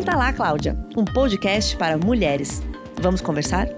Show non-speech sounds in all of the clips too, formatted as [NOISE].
Senta lá, Cláudia, um podcast para mulheres. Vamos conversar?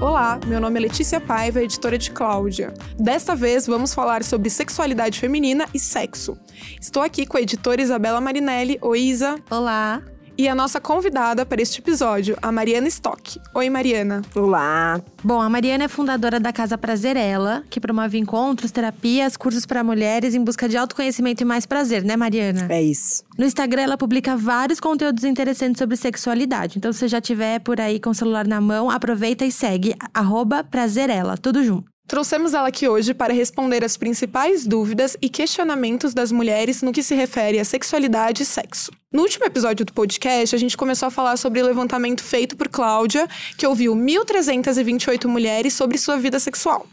Olá, meu nome é Letícia Paiva, editora de Cláudia. Desta vez vamos falar sobre sexualidade feminina e sexo. Estou aqui com a editora Isabela Marinelli. Oi, Isa. Olá e a nossa convidada para este episódio, a Mariana Stock. Oi, Mariana. Olá. Bom, a Mariana é fundadora da Casa Prazerela, que promove encontros, terapias, cursos para mulheres em busca de autoconhecimento e mais prazer, né, Mariana? É isso. No Instagram, ela publica vários conteúdos interessantes sobre sexualidade. Então, se você já tiver por aí com o celular na mão, aproveita e segue Prazerela, tudo junto. Trouxemos ela aqui hoje para responder as principais dúvidas e questionamentos das mulheres no que se refere a sexualidade e sexo. No último episódio do podcast, a gente começou a falar sobre o levantamento feito por Cláudia, que ouviu 1.328 mulheres sobre sua vida sexual.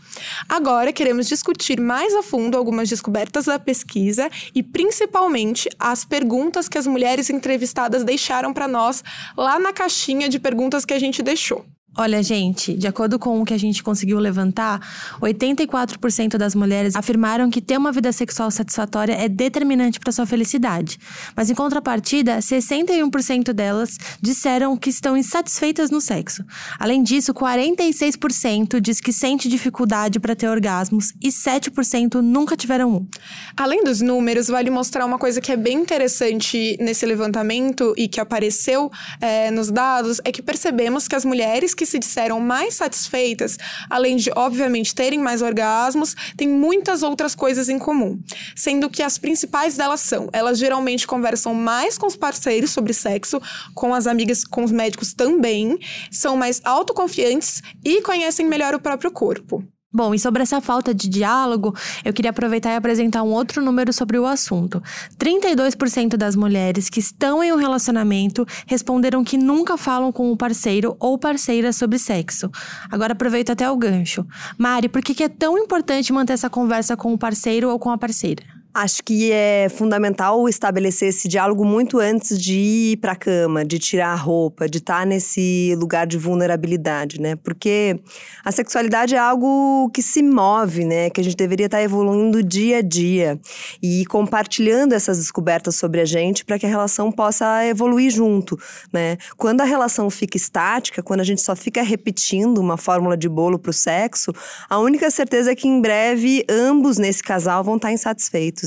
Agora queremos discutir mais a fundo algumas descobertas da pesquisa e principalmente as perguntas que as mulheres entrevistadas deixaram para nós lá na caixinha de perguntas que a gente deixou. Olha, gente, de acordo com o que a gente conseguiu levantar, 84% das mulheres afirmaram que ter uma vida sexual satisfatória é determinante para sua felicidade. Mas em contrapartida, 61% delas disseram que estão insatisfeitas no sexo. Além disso, 46% diz que sente dificuldade para ter orgasmos e 7% nunca tiveram um. Além dos números, vale mostrar uma coisa que é bem interessante nesse levantamento e que apareceu é, nos dados, é que percebemos que as mulheres que que se disseram mais satisfeitas, além de, obviamente, terem mais orgasmos, têm muitas outras coisas em comum. Sendo que as principais delas são: elas geralmente conversam mais com os parceiros sobre sexo, com as amigas, com os médicos também, são mais autoconfiantes e conhecem melhor o próprio corpo. Bom, e sobre essa falta de diálogo, eu queria aproveitar e apresentar um outro número sobre o assunto. 32% das mulheres que estão em um relacionamento responderam que nunca falam com o parceiro ou parceira sobre sexo. Agora aproveito até o gancho. Mari, por que é tão importante manter essa conversa com o parceiro ou com a parceira? Acho que é fundamental estabelecer esse diálogo muito antes de ir para a cama, de tirar a roupa, de estar tá nesse lugar de vulnerabilidade, né? Porque a sexualidade é algo que se move, né? Que a gente deveria estar tá evoluindo dia a dia e compartilhando essas descobertas sobre a gente para que a relação possa evoluir junto, né? Quando a relação fica estática, quando a gente só fica repetindo uma fórmula de bolo para o sexo, a única certeza é que em breve ambos nesse casal vão estar tá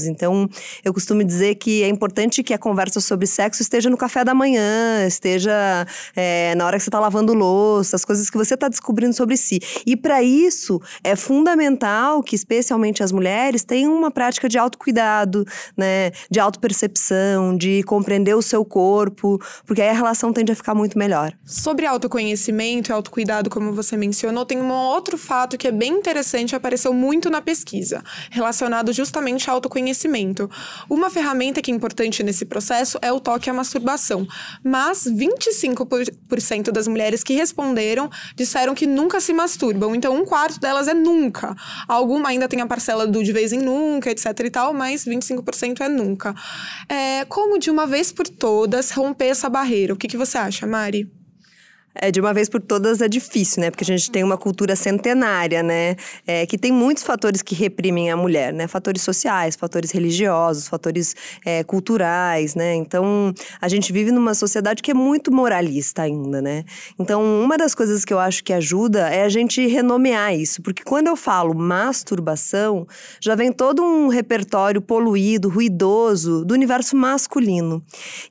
Então, eu costumo dizer que é importante que a conversa sobre sexo esteja no café da manhã, esteja é, na hora que você está lavando louça, as coisas que você está descobrindo sobre si. E para isso, é fundamental que, especialmente as mulheres, tenham uma prática de autocuidado, né? De autopercepção, de compreender o seu corpo, porque aí a relação tende a ficar muito melhor. Sobre autoconhecimento e autocuidado, como você mencionou, tem um outro fato que é bem interessante apareceu muito na pesquisa, relacionado justamente ao autoconhecimento conhecimento. Uma ferramenta que é importante nesse processo é o toque à masturbação, mas 25% das mulheres que responderam disseram que nunca se masturbam, então um quarto delas é nunca. Alguma ainda tem a parcela do de vez em nunca, etc e tal, mas 25% é nunca. É, como de uma vez por todas romper essa barreira? O que, que você acha, Mari? É, de uma vez por todas é difícil, né? Porque a gente tem uma cultura centenária, né? É, que tem muitos fatores que reprimem a mulher, né? Fatores sociais, fatores religiosos, fatores é, culturais, né? Então, a gente vive numa sociedade que é muito moralista ainda, né? Então, uma das coisas que eu acho que ajuda é a gente renomear isso. Porque quando eu falo masturbação, já vem todo um repertório poluído, ruidoso do universo masculino.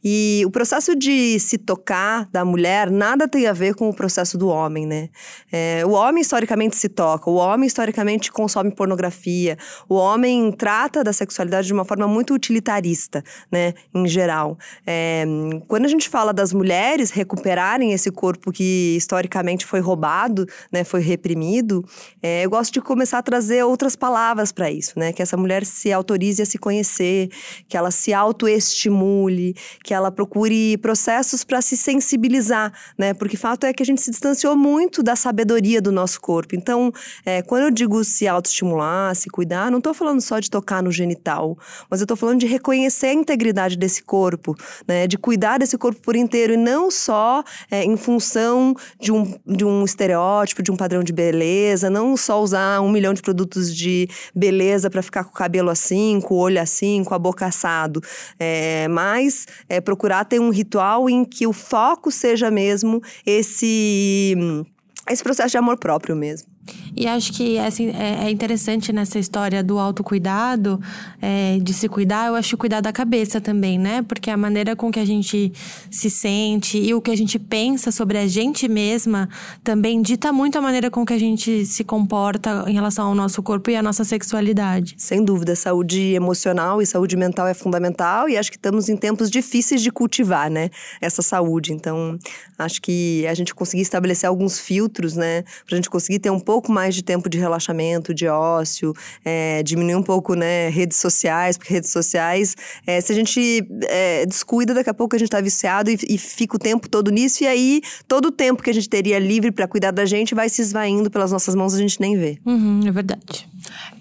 E o processo de se tocar da mulher nada tem a ver com o processo do homem, né? É, o homem historicamente se toca, o homem historicamente consome pornografia, o homem trata da sexualidade de uma forma muito utilitarista, né? Em geral. É, quando a gente fala das mulheres recuperarem esse corpo que historicamente foi roubado, né? Foi reprimido, é, eu gosto de começar a trazer outras palavras para isso, né? Que essa mulher se autorize a se conhecer, que ela se autoestimule, que ela procure processos para se sensibilizar, né? Porque fato é que a gente se distanciou muito da sabedoria do nosso corpo. Então, é, quando eu digo se autoestimular, se cuidar, não estou falando só de tocar no genital, mas eu estou falando de reconhecer a integridade desse corpo, né? De cuidar desse corpo por inteiro e não só é, em função de um, de um estereótipo, de um padrão de beleza, não só usar um milhão de produtos de beleza para ficar com o cabelo assim, com o olho assim, com a boca assado, é, mas é, procurar ter um ritual em que o foco seja mesmo esse esse processo de amor próprio mesmo. E acho que assim, é, é interessante nessa história do autocuidado, é, de se cuidar, eu acho cuidar da cabeça também, né? Porque a maneira com que a gente se sente e o que a gente pensa sobre a gente mesma também dita muito a maneira com que a gente se comporta em relação ao nosso corpo e à nossa sexualidade. Sem dúvida, saúde emocional e saúde mental é fundamental e acho que estamos em tempos difíceis de cultivar, né? Essa saúde. Então, acho que a gente conseguir estabelecer alguns filtros, né? Pra gente conseguir ter um pouco mais mais de tempo de relaxamento, de ócio, é, diminuir um pouco, né, redes sociais, porque redes sociais, é, se a gente é, descuida, daqui a pouco a gente tá viciado e, e, fica o tempo todo nisso, e aí todo o tempo que a gente teria livre para cuidar da gente vai se esvaindo pelas nossas mãos, a gente nem vê. Uhum, é verdade.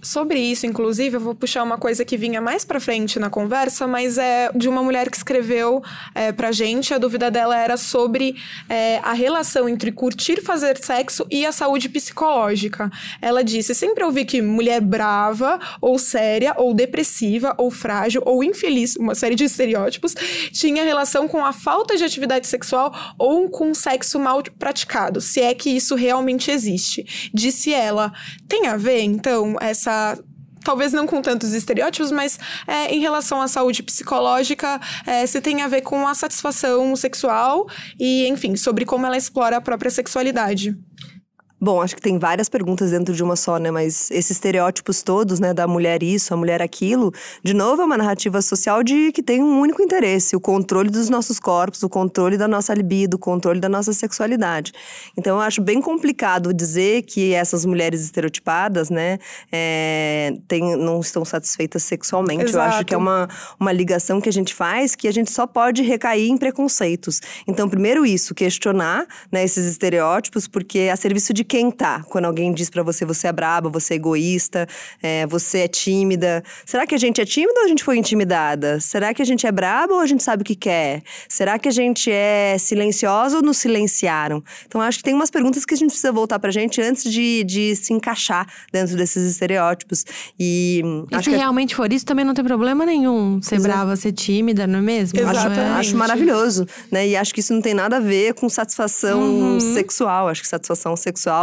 Sobre isso, inclusive, eu vou puxar uma coisa que vinha mais pra frente na conversa, mas é de uma mulher que escreveu é, pra gente. A dúvida dela era sobre é, a relação entre curtir fazer sexo e a saúde psicológica. Ela disse: sempre ouvi que mulher brava, ou séria, ou depressiva, ou frágil, ou infeliz, uma série de estereótipos, tinha relação com a falta de atividade sexual ou com sexo mal praticado, se é que isso realmente existe. Disse ela: tem a ver, então? Essa talvez não com tantos estereótipos, mas é, em relação à saúde psicológica, é, se tem a ver com a satisfação sexual e, enfim, sobre como ela explora a própria sexualidade. Bom, acho que tem várias perguntas dentro de uma só, né? Mas esses estereótipos todos, né, da mulher isso, a mulher aquilo, de novo é uma narrativa social de que tem um único interesse, o controle dos nossos corpos, o controle da nossa libido, o controle da nossa sexualidade. Então eu acho bem complicado dizer que essas mulheres estereotipadas, né, é, tem, não estão satisfeitas sexualmente. Exato. Eu acho que é uma, uma ligação que a gente faz que a gente só pode recair em preconceitos. Então, primeiro isso, questionar, né, esses estereótipos, porque a serviço de quem tá. Quando alguém diz para você, você é braba, você é egoísta, é, você é tímida. Será que a gente é tímida ou a gente foi intimidada? Será que a gente é braba ou a gente sabe o que quer? Será que a gente é silenciosa ou nos silenciaram? Então, acho que tem umas perguntas que a gente precisa voltar pra gente antes de, de se encaixar dentro desses estereótipos. E, e se que... realmente for isso, também não tem problema nenhum ser Exato. brava, ser tímida, não é mesmo? Exatamente. Acho, acho maravilhoso, né? E acho que isso não tem nada a ver com satisfação uhum. sexual. Acho que satisfação sexual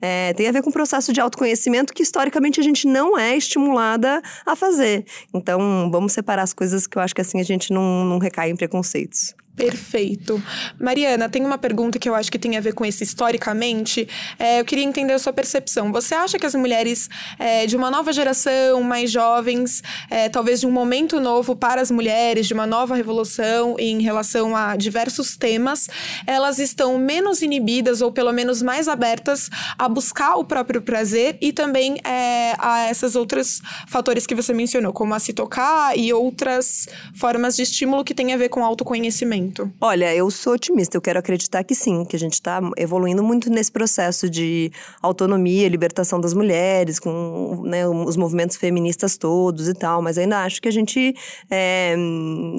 é, tem a ver com o processo de autoconhecimento que historicamente a gente não é estimulada a fazer. Então, vamos separar as coisas que eu acho que assim a gente não, não recai em preconceitos. Perfeito. Mariana, tem uma pergunta que eu acho que tem a ver com isso historicamente. É, eu queria entender a sua percepção. Você acha que as mulheres é, de uma nova geração, mais jovens, é, talvez de um momento novo para as mulheres, de uma nova revolução em relação a diversos temas, elas estão menos inibidas ou pelo menos mais abertas a buscar o próprio prazer e também é, a esses outros fatores que você mencionou, como a se tocar e outras formas de estímulo que tem a ver com autoconhecimento? Olha, eu sou otimista, eu quero acreditar que sim, que a gente está evoluindo muito nesse processo de autonomia, libertação das mulheres, com né, os movimentos feministas todos e tal, mas ainda acho que a gente, é,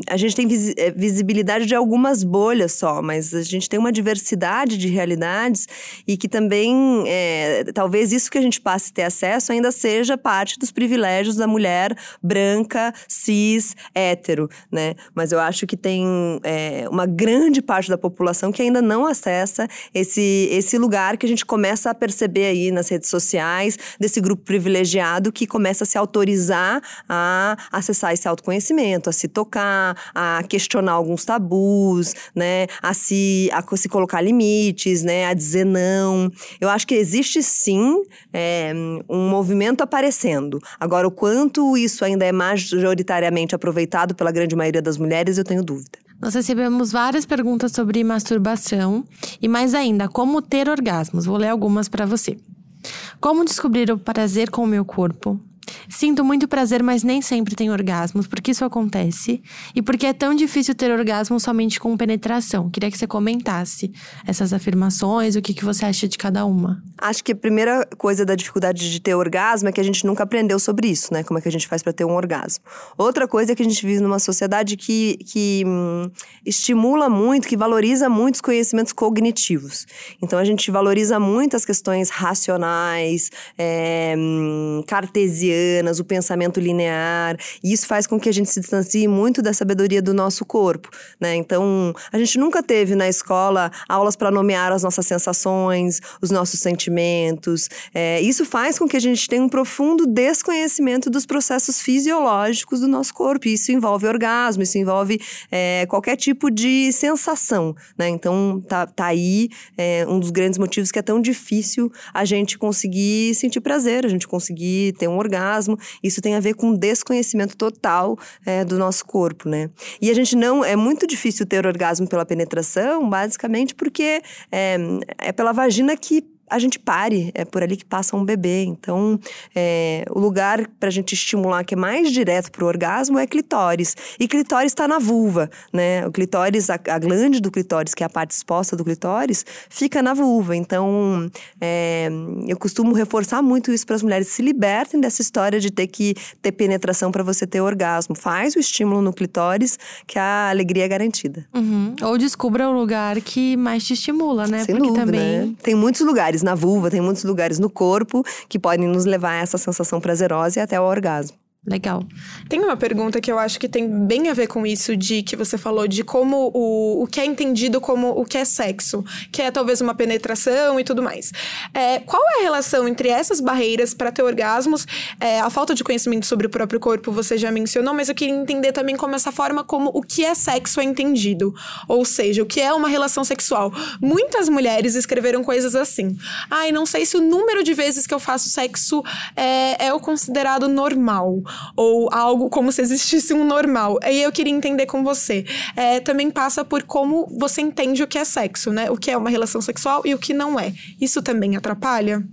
a gente tem é, visibilidade de algumas bolhas só, mas a gente tem uma diversidade de realidades e que também, é, talvez isso que a gente passe a ter acesso ainda seja parte dos privilégios da mulher branca, cis, hétero, né? Mas eu acho que tem é, uma grande parte da população que ainda não acessa esse, esse lugar que a gente começa a perceber aí nas redes sociais, desse grupo privilegiado que começa a se autorizar a acessar esse autoconhecimento, a se tocar, a questionar alguns tabus, né, a se, a se colocar limites, né, a dizer não. Eu acho que existe sim é, um movimento aparecendo. Agora, o quanto isso ainda é majoritariamente aproveitado pela grande maioria das mulheres, eu tenho dúvida. Nós recebemos várias perguntas sobre masturbação e mais ainda, como ter orgasmos. Vou ler algumas para você. Como descobrir o prazer com o meu corpo? Sinto muito prazer, mas nem sempre tenho orgasmos. Por que isso acontece? E por que é tão difícil ter orgasmo somente com penetração? Queria que você comentasse essas afirmações, o que, que você acha de cada uma. Acho que a primeira coisa da dificuldade de ter orgasmo é que a gente nunca aprendeu sobre isso, né? Como é que a gente faz para ter um orgasmo. Outra coisa é que a gente vive numa sociedade que, que hum, estimula muito, que valoriza muito os conhecimentos cognitivos. Então a gente valoriza muito as questões racionais, é, o pensamento linear. E isso faz com que a gente se distancie muito da sabedoria do nosso corpo, né? Então a gente nunca teve na escola aulas para nomear as nossas sensações, os nossos sentimentos. É, isso faz com que a gente tenha um profundo desconhecimento dos processos fisiológicos do nosso corpo. E isso envolve orgasmo, isso envolve é, qualquer tipo de sensação, né? Então tá, tá aí é, um dos grandes motivos que é tão difícil a gente conseguir sentir prazer, a gente conseguir ter um orgasmo. Isso tem a ver com desconhecimento total é, do nosso corpo, né? E a gente não. É muito difícil ter orgasmo pela penetração, basicamente porque é, é pela vagina que a gente pare, é por ali que passa um bebê. Então, é, o lugar para a gente estimular que é mais direto para o orgasmo é clitóris. E clitóris está na vulva, né? O clitóris, a, a, glande do clitóris, que é a parte exposta do clitóris, fica na vulva. Então, é, eu costumo reforçar muito isso para as mulheres. Se libertem dessa história de ter que ter penetração para você ter orgasmo. Faz o estímulo no clitóris, que a alegria é garantida. Uhum. Ou descubra o lugar que mais te estimula, né? Sem Porque dúvida, também. Né? Tem muitos lugares lugares na vulva, tem muitos lugares no corpo que podem nos levar a essa sensação prazerosa e até o orgasmo. Legal. Tem uma pergunta que eu acho que tem bem a ver com isso de que você falou de como o, o que é entendido como o que é sexo, que é talvez uma penetração e tudo mais. É, qual é a relação entre essas barreiras para ter orgasmos? É, a falta de conhecimento sobre o próprio corpo você já mencionou, mas eu queria entender também como essa forma como o que é sexo é entendido, ou seja, o que é uma relação sexual. Muitas mulheres escreveram coisas assim. Ai, não sei se o número de vezes que eu faço sexo é, é o considerado normal ou algo como se existisse um normal. Aí eu queria entender com você. É, também passa por como você entende o que é sexo, né? O que é uma relação sexual e o que não é. Isso também atrapalha?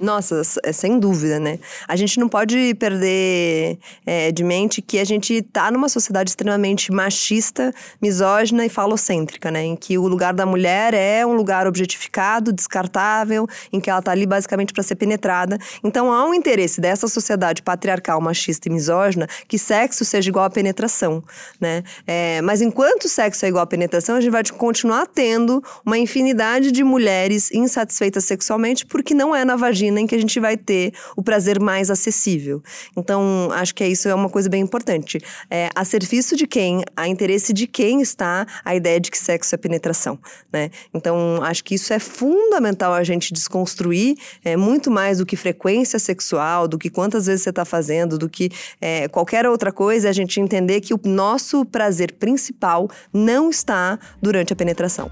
Nossa, é sem dúvida, né? A gente não pode perder é, de mente que a gente tá numa sociedade extremamente machista, misógina e falocêntrica, né? Em que o lugar da mulher é um lugar objetificado, descartável, em que ela tá ali basicamente para ser penetrada. Então há um interesse dessa sociedade patriarcal, machista e misógina que sexo seja igual a penetração, né? É, mas enquanto sexo é igual a penetração, a gente vai continuar tendo uma infinidade de mulheres insatisfeitas sexualmente porque não é na vagina em que a gente vai ter o prazer mais acessível. Então, acho que isso é uma coisa bem importante. É, a serviço de quem, a interesse de quem está a ideia de que sexo é penetração, né? Então, acho que isso é fundamental a gente desconstruir, é, muito mais do que frequência sexual, do que quantas vezes você está fazendo, do que é, qualquer outra coisa, é a gente entender que o nosso prazer principal não está durante a penetração.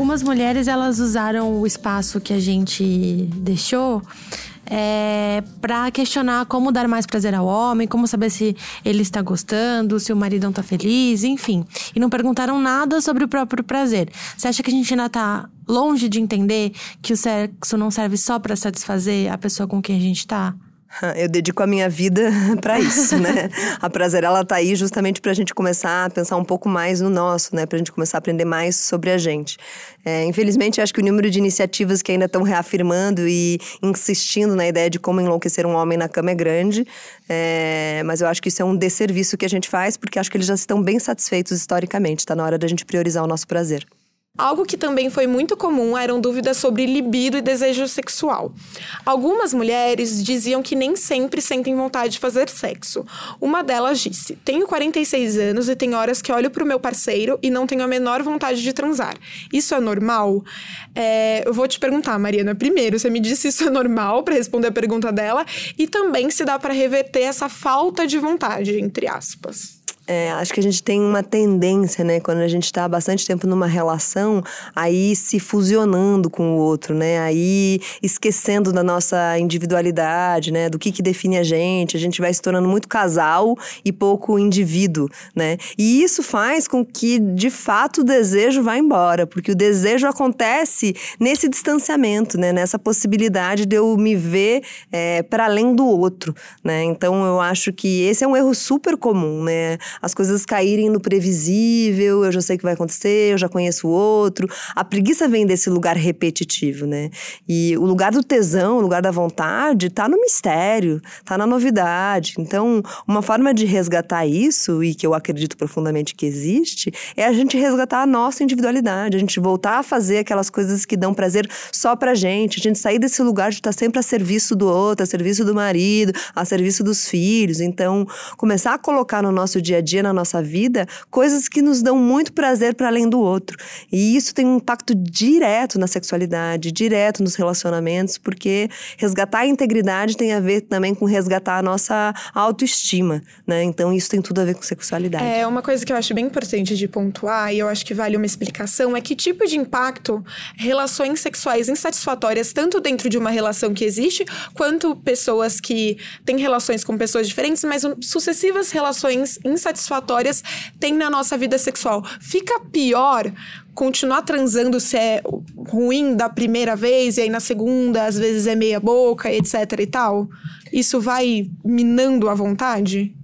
Algumas mulheres elas usaram o espaço que a gente deixou é, para questionar como dar mais prazer ao homem, como saber se ele está gostando, se o marido não está feliz, enfim. E não perguntaram nada sobre o próprio prazer. Você acha que a gente ainda está longe de entender que o sexo não serve só para satisfazer a pessoa com quem a gente está? Eu dedico a minha vida [LAUGHS] para isso, né? a prazer ela tá aí justamente para a gente começar a pensar um pouco mais no nosso, né? Para a gente começar a aprender mais sobre a gente. É, infelizmente, acho que o número de iniciativas que ainda estão reafirmando e insistindo na ideia de como enlouquecer um homem na cama é grande. É, mas eu acho que isso é um desserviço que a gente faz, porque acho que eles já estão bem satisfeitos historicamente. Está na hora da gente priorizar o nosso prazer. Algo que também foi muito comum eram dúvidas sobre libido e desejo sexual. Algumas mulheres diziam que nem sempre sentem vontade de fazer sexo. Uma delas disse: Tenho 46 anos e tem horas que olho para o meu parceiro e não tenho a menor vontade de transar. Isso é normal? É, eu vou te perguntar, Mariana, primeiro, você me disse isso é normal para responder a pergunta dela e também se dá para reverter essa falta de vontade, entre aspas. É, acho que a gente tem uma tendência, né, quando a gente está bastante tempo numa relação, aí se fusionando com o outro, né, aí esquecendo da nossa individualidade, né, do que que define a gente, a gente vai se tornando muito casal e pouco indivíduo, né, e isso faz com que, de fato, o desejo vá embora, porque o desejo acontece nesse distanciamento, né, nessa possibilidade de eu me ver é, para além do outro, né, então eu acho que esse é um erro super comum, né, as coisas caírem no previsível, eu já sei o que vai acontecer, eu já conheço o outro. A preguiça vem desse lugar repetitivo, né? E o lugar do tesão, o lugar da vontade, tá no mistério, tá na novidade. Então, uma forma de resgatar isso, e que eu acredito profundamente que existe, é a gente resgatar a nossa individualidade, a gente voltar a fazer aquelas coisas que dão prazer só pra gente, a gente sair desse lugar de estar sempre a serviço do outro, a serviço do marido, a serviço dos filhos. Então, começar a colocar no nosso dia a dia dia na nossa vida coisas que nos dão muito prazer para além do outro. E isso tem um impacto direto na sexualidade, direto nos relacionamentos, porque resgatar a integridade tem a ver também com resgatar a nossa autoestima, né? Então isso tem tudo a ver com sexualidade. É, uma coisa que eu acho bem importante de pontuar, e eu acho que vale uma explicação, é que tipo de impacto relações sexuais insatisfatórias, tanto dentro de uma relação que existe, quanto pessoas que têm relações com pessoas diferentes, mas sucessivas relações insatisfatórias satisfatórias tem na nossa vida sexual. Fica pior continuar transando se é ruim da primeira vez e aí na segunda às vezes é meia boca, etc e tal. Isso vai minando a vontade?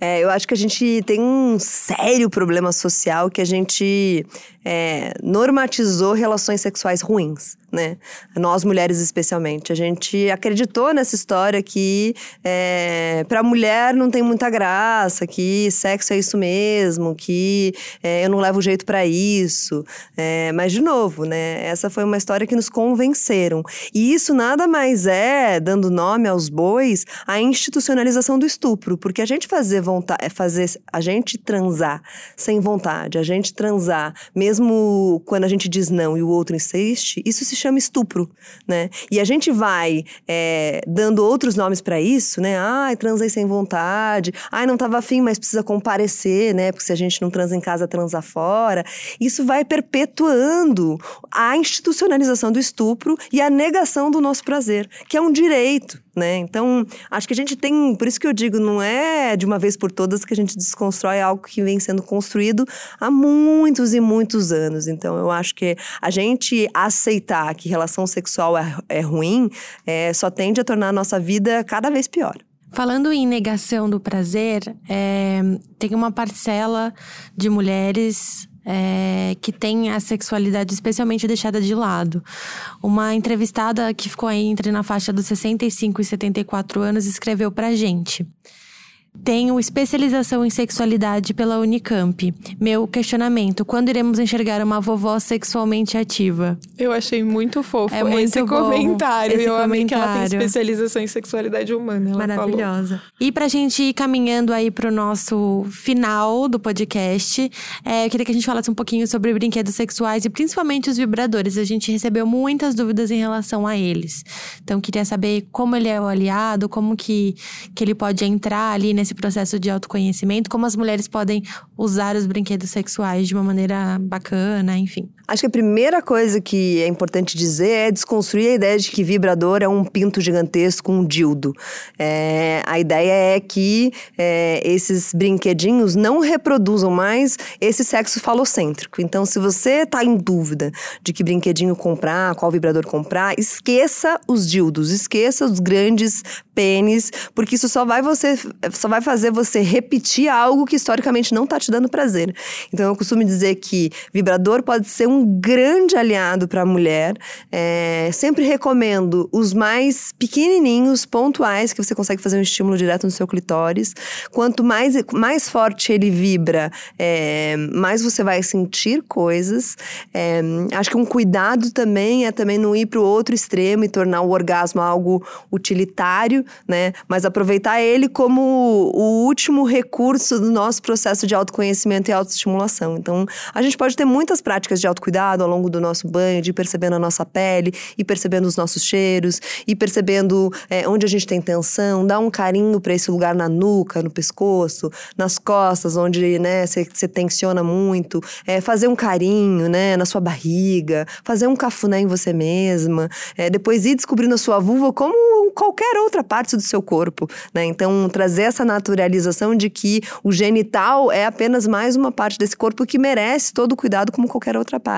É, eu acho que a gente tem um sério problema social que a gente é, normatizou relações sexuais ruins né? Nós mulheres especialmente, a gente acreditou nessa história que é, para mulher não tem muita graça, que sexo é isso mesmo, que é, eu não levo jeito para isso. É, mas de novo, né? Essa foi uma história que nos convenceram e isso nada mais é dando nome aos bois a institucionalização do estupro, porque a gente fazer vontade, é fazer a gente transar sem vontade, a gente transar mesmo quando a gente diz não e o outro insiste, isso se chama estupro, né? E a gente vai é, dando outros nomes para isso, né? Ai, transei sem vontade. Ai, não tava afim, mas precisa comparecer, né? Porque se a gente não transa em casa, transa fora. Isso vai perpetuando a institucionalização do estupro e a negação do nosso prazer, que é um direito, né? Então, acho que a gente tem, por isso que eu digo, não é de uma vez por todas que a gente desconstrói algo que vem sendo construído há muitos e muitos anos. Então, eu acho que a gente aceitar que relação sexual é, é ruim é, só tende a tornar a nossa vida cada vez pior. Falando em negação do prazer, é, tem uma parcela de mulheres é, que tem a sexualidade especialmente deixada de lado. Uma entrevistada que ficou entre na faixa dos 65 e 74 anos escreveu pra gente. Tenho especialização em sexualidade pela Unicamp. Meu questionamento: quando iremos enxergar uma vovó sexualmente ativa? Eu achei muito fofo é muito esse bom. comentário. Esse eu comentário. amei que ela tem especialização em sexualidade humana. Maravilhosa. Falou. E pra gente ir caminhando aí pro nosso final do podcast, é, eu queria que a gente falasse um pouquinho sobre brinquedos sexuais e principalmente os vibradores. A gente recebeu muitas dúvidas em relação a eles. Então, queria saber como ele é o aliado, como que, que ele pode entrar ali nesse processo de autoconhecimento, como as mulheres podem usar os brinquedos sexuais de uma maneira bacana, enfim. Acho que a primeira coisa que é importante dizer é desconstruir a ideia de que vibrador é um pinto gigantesco, um dildo. É, a ideia é que é, esses brinquedinhos não reproduzam mais esse sexo falocêntrico. Então, se você está em dúvida de que brinquedinho comprar, qual vibrador comprar, esqueça os dildos, esqueça os grandes pênis, porque isso só vai você só vai fazer você repetir algo que historicamente não está te dando prazer. Então, eu costumo dizer que vibrador pode ser um um grande aliado para a mulher. É, sempre recomendo os mais pequenininhos, pontuais, que você consegue fazer um estímulo direto no seu clitóris. Quanto mais, mais forte ele vibra, é, mais você vai sentir coisas. É, acho que um cuidado também é também não ir para o outro extremo e tornar o orgasmo algo utilitário, né? Mas aproveitar ele como o último recurso do nosso processo de autoconhecimento e autoestimulação. Então, a gente pode ter muitas práticas de autoconhecimento autocuidado ao longo do nosso banho, de ir percebendo a nossa pele, e percebendo os nossos cheiros, e percebendo é, onde a gente tem tensão, dar um carinho para esse lugar na nuca, no pescoço, nas costas, onde né, você tensiona muito, é, fazer um carinho né, na sua barriga, fazer um cafuné em você mesma, é, depois ir descobrindo a sua vulva como qualquer outra parte do seu corpo. Né? Então, trazer essa naturalização de que o genital é apenas mais uma parte desse corpo que merece todo o cuidado como qualquer outra parte.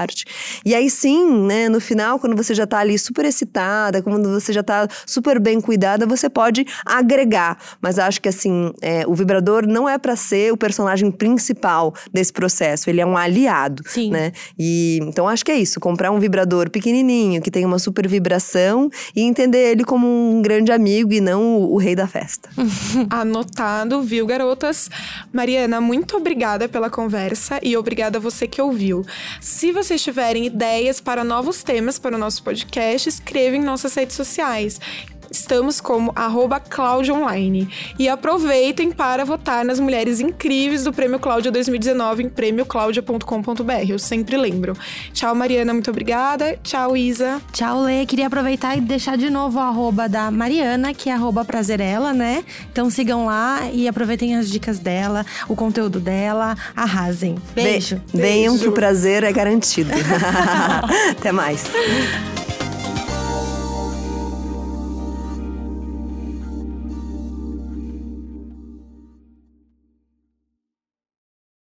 E aí sim, né, no final, quando você já tá ali super excitada, quando você já tá super bem cuidada, você pode agregar. Mas acho que assim, é, o vibrador não é para ser o personagem principal desse processo, ele é um aliado, Sim. né? E então acho que é isso, comprar um vibrador pequenininho que tem uma super vibração e entender ele como um grande amigo e não o, o rei da festa. [LAUGHS] Anotado, viu, garotas? Mariana, muito obrigada pela conversa e obrigada a você que ouviu. Se vocês tiverem ideias para novos temas para o nosso podcast, escreva em nossas redes sociais. Estamos como arroba Online. E aproveitem para votar nas mulheres incríveis do Prêmio Cláudia 2019 em prêmioclaudia.com.br. Eu sempre lembro. Tchau, Mariana, muito obrigada. Tchau, Isa. Tchau, Lê. Queria aproveitar e deixar de novo o arroba da Mariana, que é arroba prazerela, né? Então sigam lá e aproveitem as dicas dela, o conteúdo dela. Arrasem. Beijo. Venham que o prazer é garantido. [LAUGHS] Até mais.